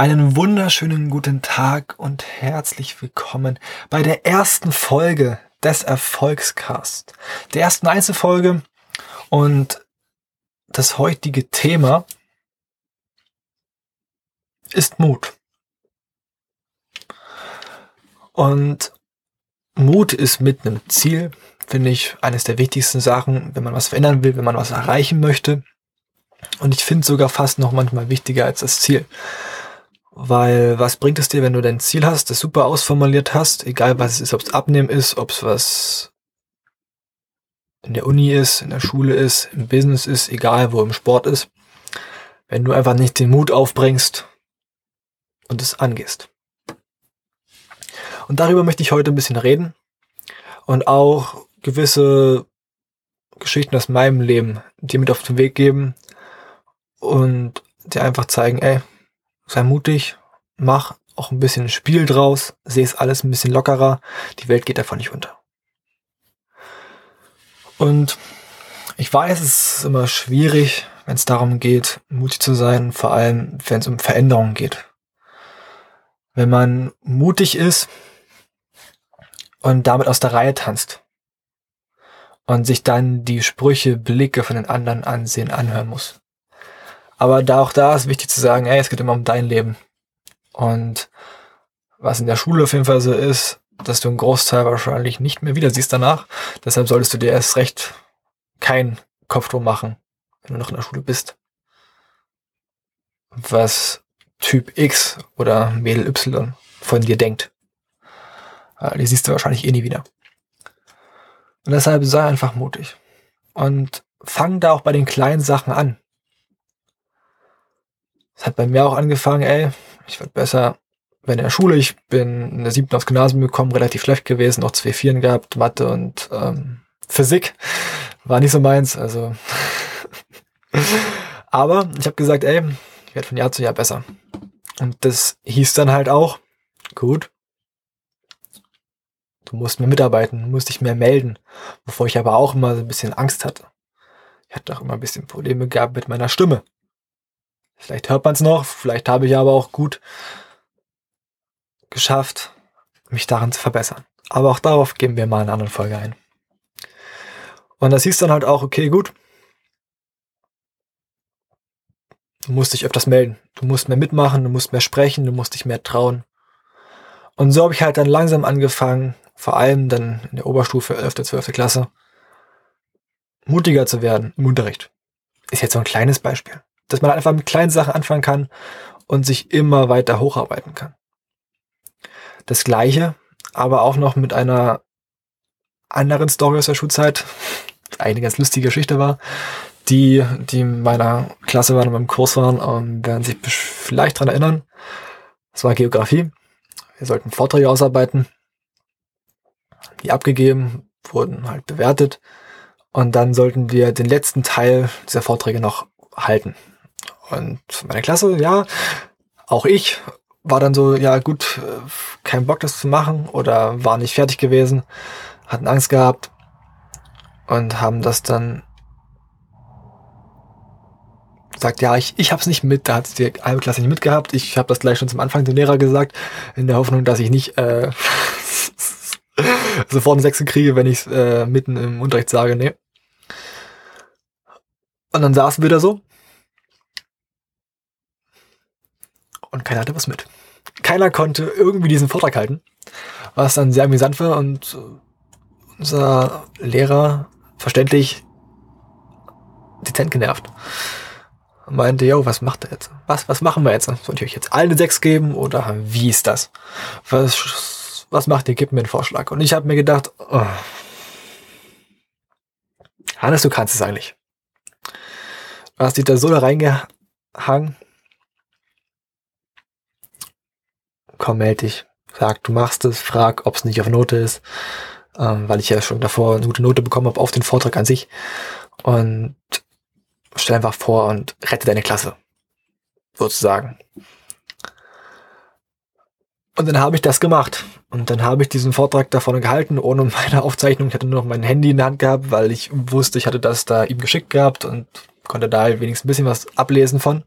Einen wunderschönen guten Tag und herzlich willkommen bei der ersten Folge des Erfolgscast. Der ersten Einzelfolge und das heutige Thema ist Mut. Und Mut ist mit einem Ziel, finde ich, eines der wichtigsten Sachen, wenn man was verändern will, wenn man was erreichen möchte. Und ich finde sogar fast noch manchmal wichtiger als das Ziel. Weil was bringt es dir, wenn du dein Ziel hast, das super ausformuliert hast, egal was es ist, ob es Abnehmen ist, ob es was in der Uni ist, in der Schule ist, im Business ist, egal wo im Sport ist, wenn du einfach nicht den Mut aufbringst und es angehst. Und darüber möchte ich heute ein bisschen reden und auch gewisse Geschichten aus meinem Leben dir mit auf den Weg geben und dir einfach zeigen, ey, sei mutig, mach auch ein bisschen Spiel draus, seh es alles ein bisschen lockerer, die Welt geht davon nicht unter. Und ich weiß, es ist immer schwierig, wenn es darum geht, mutig zu sein, vor allem wenn es um Veränderungen geht. Wenn man mutig ist und damit aus der Reihe tanzt und sich dann die Sprüche, Blicke von den anderen ansehen, anhören muss. Aber da auch da ist wichtig zu sagen, ey, es geht immer um dein Leben. Und was in der Schule auf jeden Fall so ist, dass du einen Großteil wahrscheinlich nicht mehr wieder siehst danach. Deshalb solltest du dir erst recht kein Kopf drum machen, wenn du noch in der Schule bist. Was Typ X oder Mädel Y von dir denkt. Die siehst du wahrscheinlich eh nie wieder. Und deshalb sei einfach mutig. Und fang da auch bei den kleinen Sachen an. Es hat bei mir auch angefangen, ey, ich werde besser, wenn in der Schule, ich bin in der siebten aufs Gymnasium gekommen, relativ schlecht gewesen, noch zwei Vieren gehabt, Mathe und ähm, Physik war nicht so meins, also aber ich habe gesagt, ey, ich werde von Jahr zu Jahr besser. Und das hieß dann halt auch, gut, du musst mehr mitarbeiten, musst dich mehr melden, wovor ich aber auch immer so ein bisschen Angst hatte. Ich hatte auch immer ein bisschen Probleme gehabt mit meiner Stimme. Vielleicht hört man es noch, vielleicht habe ich aber auch gut geschafft, mich daran zu verbessern. Aber auch darauf geben wir mal in einer anderen Folge ein. Und das hieß dann halt auch, okay, gut. Du musst dich öfters melden. Du musst mehr mitmachen, du musst mehr sprechen, du musst dich mehr trauen. Und so habe ich halt dann langsam angefangen, vor allem dann in der Oberstufe, 11., 12. Klasse, mutiger zu werden im Unterricht. Ist jetzt so ein kleines Beispiel dass man einfach mit kleinen Sachen anfangen kann und sich immer weiter hocharbeiten kann. Das gleiche, aber auch noch mit einer anderen Story aus der Schulzeit, eine ganz lustige Geschichte war, die, die in meiner Klasse waren, in meinem Kurs waren, ähm, werden sich vielleicht dran erinnern. Das war Geografie. Wir sollten Vorträge ausarbeiten, die abgegeben, wurden halt bewertet und dann sollten wir den letzten Teil dieser Vorträge noch halten. Und meine Klasse, ja, auch ich war dann so, ja gut, äh, kein Bock das zu machen oder war nicht fertig gewesen, hatten Angst gehabt und haben das dann gesagt, ja, ich, ich hab's nicht mit, da hat's die halbe Klasse nicht mitgehabt. Ich habe das gleich schon zum Anfang dem Lehrer gesagt, in der Hoffnung, dass ich nicht äh, sofort einen Sechse kriege, wenn ich äh, mitten im Unterricht sage, nee. Und dann saßen wir da so und keiner hatte was mit. Keiner konnte irgendwie diesen Vortrag halten, was dann sehr amüsant war und unser Lehrer verständlich dezent genervt. Meinte, yo, was macht er jetzt? Was, was machen wir jetzt? Soll ich euch jetzt alle sechs geben oder wie ist das? Was, was macht ihr? Gib mir einen Vorschlag. Und ich habe mir gedacht, oh. Hannes, du kannst es eigentlich. Du hast dich da so da reingehangen, komm, melde dich, sag, du machst es, frag, ob es nicht auf Note ist, ähm, weil ich ja schon davor eine gute Note bekommen habe auf den Vortrag an sich. Und stell einfach vor und rette deine Klasse, sozusagen. Und dann habe ich das gemacht. Und dann habe ich diesen Vortrag da vorne gehalten, ohne meine Aufzeichnung. Ich hatte nur noch mein Handy in der Hand gehabt, weil ich wusste, ich hatte das da ihm geschickt gehabt und konnte da wenigstens ein bisschen was ablesen von.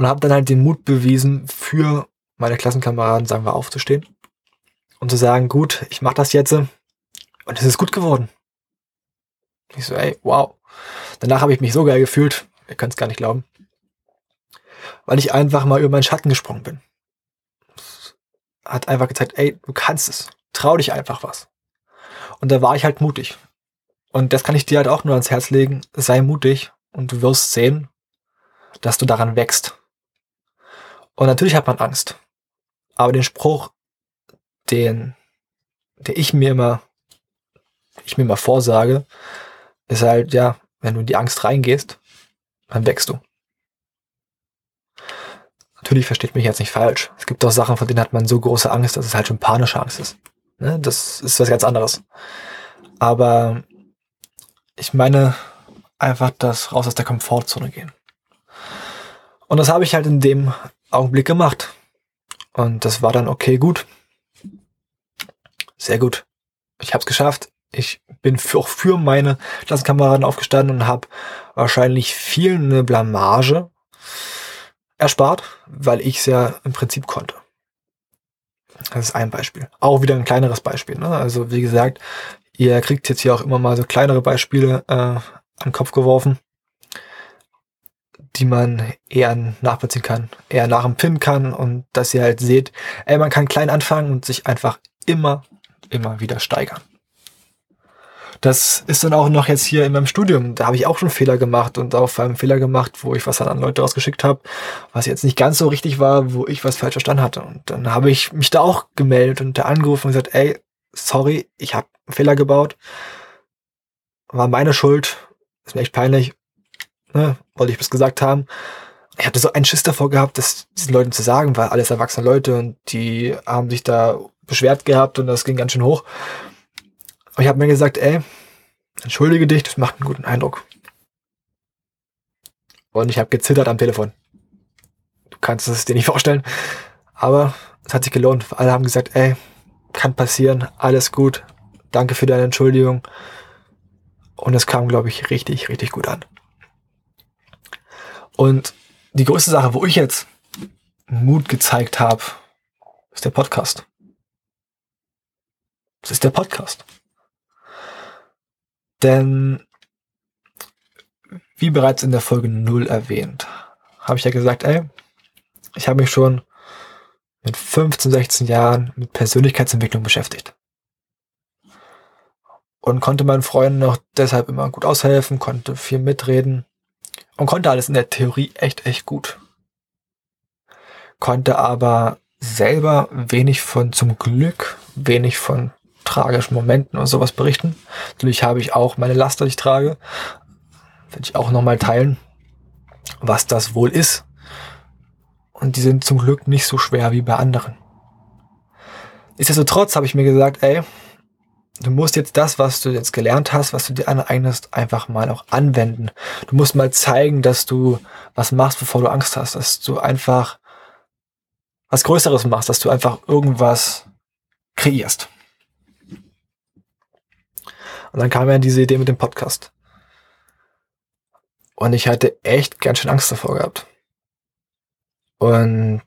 Und habe dann halt den Mut bewiesen, für meine Klassenkameraden, sagen wir, aufzustehen und zu sagen, gut, ich mache das jetzt und es ist gut geworden. Ich so, ey, wow. Danach habe ich mich so geil gefühlt, ihr könnt es gar nicht glauben, weil ich einfach mal über meinen Schatten gesprungen bin. Hat einfach gezeigt, ey, du kannst es, trau dich einfach was. Und da war ich halt mutig. Und das kann ich dir halt auch nur ans Herz legen, sei mutig und du wirst sehen, dass du daran wächst. Und natürlich hat man Angst. Aber den Spruch, den, den ich mir immer, ich mir immer vorsage, ist halt, ja, wenn du in die Angst reingehst, dann wächst du. Natürlich versteht mich jetzt nicht falsch. Es gibt auch Sachen, von denen hat man so große Angst, dass es halt schon panische Angst ist. Ne? Das ist was ganz anderes. Aber ich meine einfach das raus aus der Komfortzone gehen. Und das habe ich halt in dem Augenblick gemacht. Und das war dann okay, gut. Sehr gut. Ich habe es geschafft. Ich bin für, auch für meine Klassenkameraden aufgestanden und habe wahrscheinlich viel eine Blamage erspart, weil ich es ja im Prinzip konnte. Das ist ein Beispiel. Auch wieder ein kleineres Beispiel. Ne? Also wie gesagt, ihr kriegt jetzt hier auch immer mal so kleinere Beispiele äh, an den Kopf geworfen die man eher nachvollziehen kann, eher nachempfinden kann und dass ihr halt seht, ey, man kann klein anfangen und sich einfach immer, immer wieder steigern. Das ist dann auch noch jetzt hier in meinem Studium. Da habe ich auch schon Fehler gemacht und auch vor allem Fehler gemacht, wo ich was an Leute rausgeschickt habe, was jetzt nicht ganz so richtig war, wo ich was falsch verstanden hatte. Und dann habe ich mich da auch gemeldet und da angerufen und gesagt, ey, sorry, ich habe einen Fehler gebaut. War meine Schuld. Ist mir echt peinlich ne, wollte ich bis gesagt haben. Ich hatte so einen Schiss davor gehabt, das diesen Leuten zu sagen, weil alles erwachsene Leute und die haben sich da beschwert gehabt und das ging ganz schön hoch. Und ich habe mir gesagt, ey, entschuldige dich, das macht einen guten Eindruck. Und ich habe gezittert am Telefon. Du kannst es dir nicht vorstellen. Aber es hat sich gelohnt. Alle haben gesagt, ey, kann passieren, alles gut. Danke für deine Entschuldigung. Und es kam, glaube ich, richtig, richtig gut an. Und die größte Sache, wo ich jetzt Mut gezeigt habe, ist der Podcast. Das ist der Podcast. Denn, wie bereits in der Folge 0 erwähnt, habe ich ja gesagt, ey, ich habe mich schon mit 15, 16 Jahren mit Persönlichkeitsentwicklung beschäftigt. Und konnte meinen Freunden noch deshalb immer gut aushelfen, konnte viel mitreden und konnte alles in der Theorie echt, echt gut. Konnte aber selber wenig von, zum Glück, wenig von tragischen Momenten und sowas berichten. Natürlich habe ich auch meine Laster, die ich trage. Werde ich auch nochmal teilen, was das wohl ist. Und die sind zum Glück nicht so schwer wie bei anderen. Nichtsdestotrotz habe ich mir gesagt, ey, du musst jetzt das, was du jetzt gelernt hast, was du dir aneignest, einfach mal auch anwenden. Du musst mal zeigen, dass du was machst, bevor du Angst hast, dass du einfach was Größeres machst, dass du einfach irgendwas kreierst. Und dann kam ja diese Idee mit dem Podcast. Und ich hatte echt ganz schön Angst davor gehabt. Und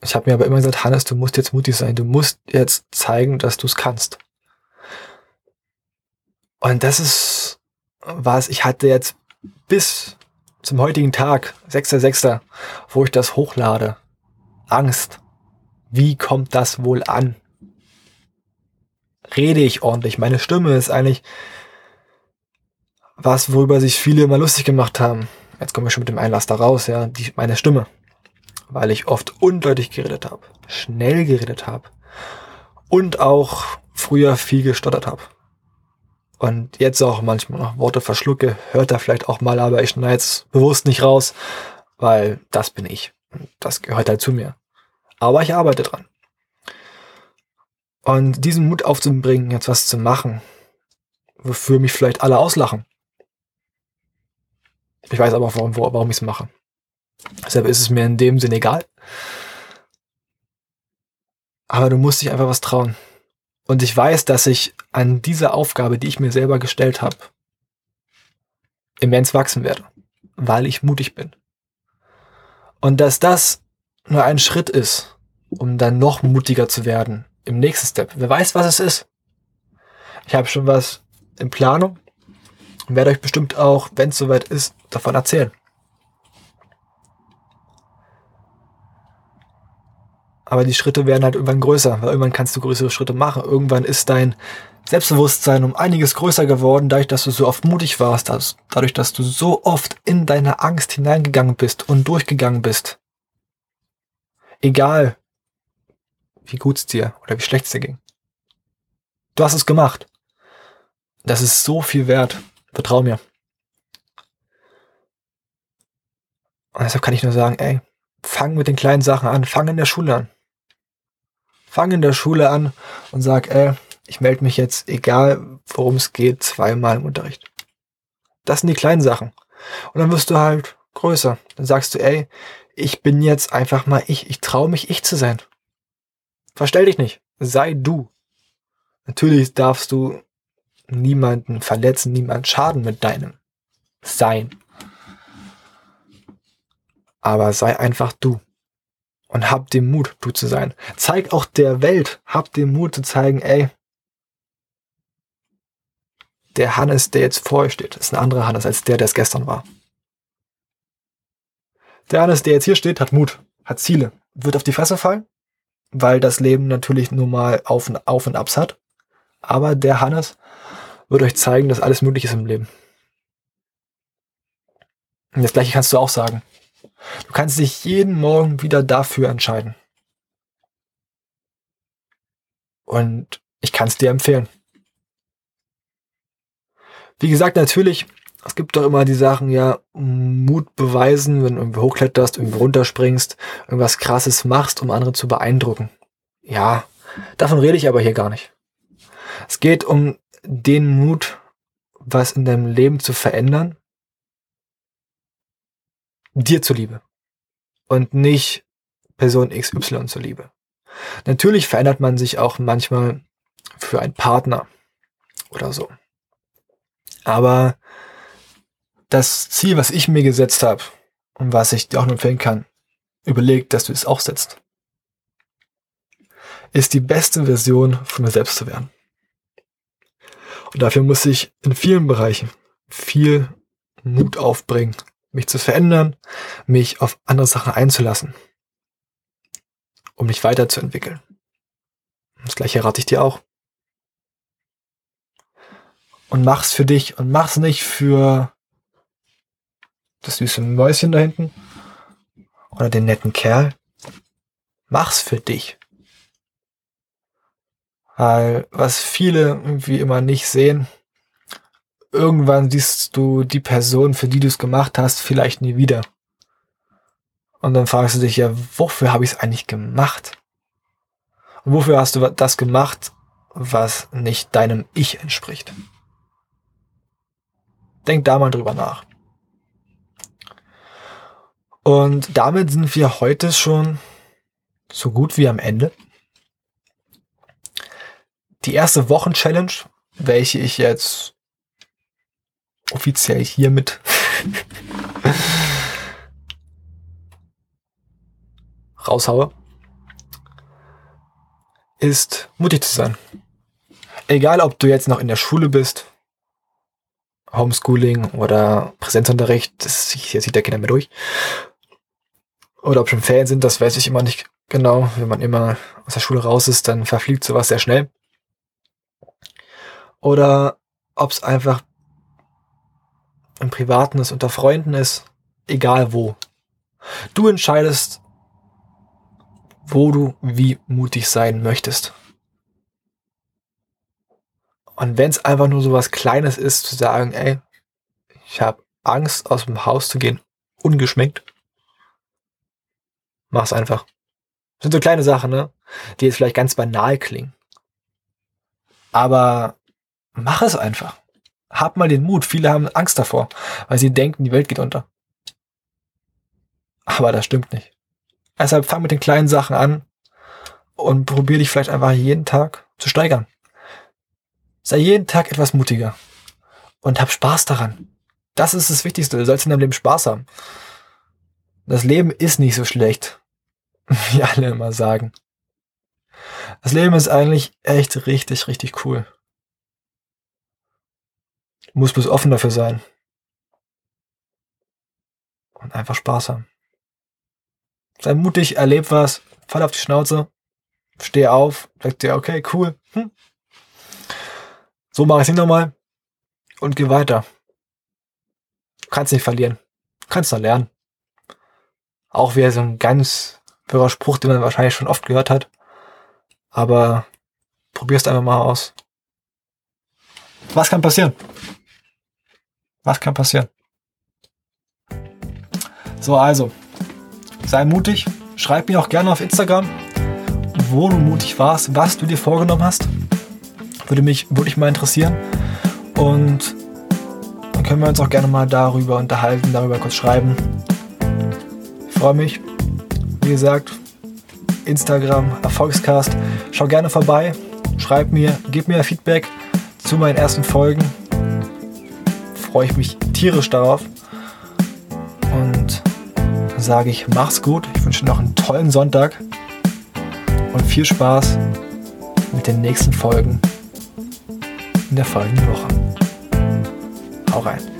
ich habe mir aber immer gesagt, Hannes, du musst jetzt mutig sein. Du musst jetzt zeigen, dass du es kannst. Und das ist was, ich hatte jetzt bis zum heutigen Tag, 6.6., wo ich das hochlade, Angst. Wie kommt das wohl an? Rede ich ordentlich? Meine Stimme ist eigentlich was, worüber sich viele immer lustig gemacht haben. Jetzt komme ich schon mit dem Einlass da raus, ja, die, meine Stimme. Weil ich oft undeutlich geredet habe, schnell geredet habe und auch früher viel gestottert habe und jetzt auch manchmal noch Worte verschlucke, hört er vielleicht auch mal, aber ich schneide es bewusst nicht raus, weil das bin ich. Das gehört halt zu mir. Aber ich arbeite dran. Und diesen Mut aufzubringen, jetzt was zu machen, wofür mich vielleicht alle auslachen. Ich weiß aber, warum, warum ich es mache. Deshalb ist es mir in dem Sinn egal. Aber du musst dich einfach was trauen. Und ich weiß, dass ich an dieser Aufgabe, die ich mir selber gestellt habe, immens wachsen werde, weil ich mutig bin. Und dass das nur ein Schritt ist, um dann noch mutiger zu werden im nächsten Step. Wer weiß, was es ist. Ich habe schon was in Planung und werde euch bestimmt auch, wenn es soweit ist, davon erzählen. Aber die Schritte werden halt irgendwann größer, weil irgendwann kannst du größere Schritte machen. Irgendwann ist dein Selbstbewusstsein um einiges größer geworden, dadurch, dass du so oft mutig warst, dass, dadurch, dass du so oft in deine Angst hineingegangen bist und durchgegangen bist. Egal, wie gut es dir oder wie schlecht es dir ging. Du hast es gemacht. Das ist so viel wert. Vertrau mir. Und deshalb kann ich nur sagen, ey, fang mit den kleinen Sachen an, fang in der Schule an. Fang in der Schule an und sag, ey, ich melde mich jetzt, egal worum es geht, zweimal im Unterricht. Das sind die kleinen Sachen. Und dann wirst du halt größer. Dann sagst du, ey, ich bin jetzt einfach mal ich. Ich traue mich, ich zu sein. Verstell dich nicht. Sei du. Natürlich darfst du niemanden verletzen, niemanden schaden mit deinem Sein. Aber sei einfach du. Und hab den Mut, du zu sein. Zeig auch der Welt, hab den Mut zu zeigen, ey, der Hannes, der jetzt vor euch steht, ist ein anderer Hannes als der, der es gestern war. Der Hannes, der jetzt hier steht, hat Mut, hat Ziele, wird auf die Fresse fallen, weil das Leben natürlich nur mal Auf und, auf und Abs hat. Aber der Hannes wird euch zeigen, dass alles möglich ist im Leben. Und das gleiche kannst du auch sagen. Du kannst dich jeden Morgen wieder dafür entscheiden. Und ich kann es dir empfehlen. Wie gesagt, natürlich, es gibt doch immer die Sachen, ja, Mut beweisen, wenn du irgendwie hochkletterst, irgendwie runterspringst, irgendwas krasses machst, um andere zu beeindrucken. Ja, davon rede ich aber hier gar nicht. Es geht um den Mut, was in deinem Leben zu verändern, dir zuliebe und nicht Person XY zuliebe. Natürlich verändert man sich auch manchmal für einen Partner oder so. Aber das Ziel, was ich mir gesetzt habe und was ich dir auch nur empfehlen kann, überleg, dass du es auch setzt, ist die beste Version von mir selbst zu werden. Und dafür muss ich in vielen Bereichen viel Mut aufbringen, mich zu verändern, mich auf andere Sachen einzulassen, um mich weiterzuentwickeln. Das gleiche rate ich dir auch und mach's für dich und mach's nicht für das süße Mäuschen da hinten oder den netten Kerl. Mach's für dich. Weil was viele irgendwie immer nicht sehen, irgendwann siehst du die Person, für die du es gemacht hast, vielleicht nie wieder. Und dann fragst du dich ja, wofür habe ich es eigentlich gemacht? Und wofür hast du das gemacht, was nicht deinem Ich entspricht? Denk da mal drüber nach. Und damit sind wir heute schon so gut wie am Ende. Die erste Wochenchallenge, welche ich jetzt offiziell hiermit raushaue, ist mutig zu sein. Egal, ob du jetzt noch in der Schule bist Homeschooling oder Präsenzunterricht, das sieht der Kinder mehr durch. Oder ob schon Ferien sind, das weiß ich immer nicht genau. Wenn man immer aus der Schule raus ist, dann verfliegt sowas sehr schnell. Oder ob es einfach im Privaten ist, unter Freunden ist, egal wo. Du entscheidest, wo du wie mutig sein möchtest. Und wenn es einfach nur so was Kleines ist, zu sagen, ey, ich habe Angst, aus dem Haus zu gehen, ungeschminkt, mach's einfach. Das sind so kleine Sachen, ne? Die jetzt vielleicht ganz banal klingen. Aber mach es einfach. Hab mal den Mut. Viele haben Angst davor, weil sie denken, die Welt geht unter. Aber das stimmt nicht. Deshalb fang mit den kleinen Sachen an und probier dich vielleicht einfach jeden Tag zu steigern. Sei jeden Tag etwas mutiger und hab Spaß daran. Das ist das Wichtigste. Du sollst in deinem Leben Spaß haben. Das Leben ist nicht so schlecht, wie alle immer sagen. Das Leben ist eigentlich echt richtig, richtig cool. Du musst bloß offen dafür sein. Und einfach Spaß haben. Sei mutig, erleb was, fall auf die Schnauze, steh auf, sag dir, okay, cool. Hm. So mache ich es nicht nochmal und geh weiter. Du kannst nicht verlieren. Du kannst noch lernen. Auch wieder so ein ganz wirrer Spruch, den man wahrscheinlich schon oft gehört hat. Aber probier's einfach mal aus. Was kann passieren? Was kann passieren? So, also, sei mutig. Schreib mir auch gerne auf Instagram, wo du mutig warst, was du dir vorgenommen hast. Würde mich wirklich mal interessieren. Und dann können wir uns auch gerne mal darüber unterhalten, darüber kurz schreiben. Ich freue mich. Wie gesagt, Instagram, Erfolgscast. Schau gerne vorbei, schreib mir, gib mir Feedback zu meinen ersten Folgen. Freue ich mich tierisch darauf. Und sage ich, mach's gut. Ich wünsche noch einen tollen Sonntag und viel Spaß mit den nächsten Folgen in der folgenden Woche. Hau rein.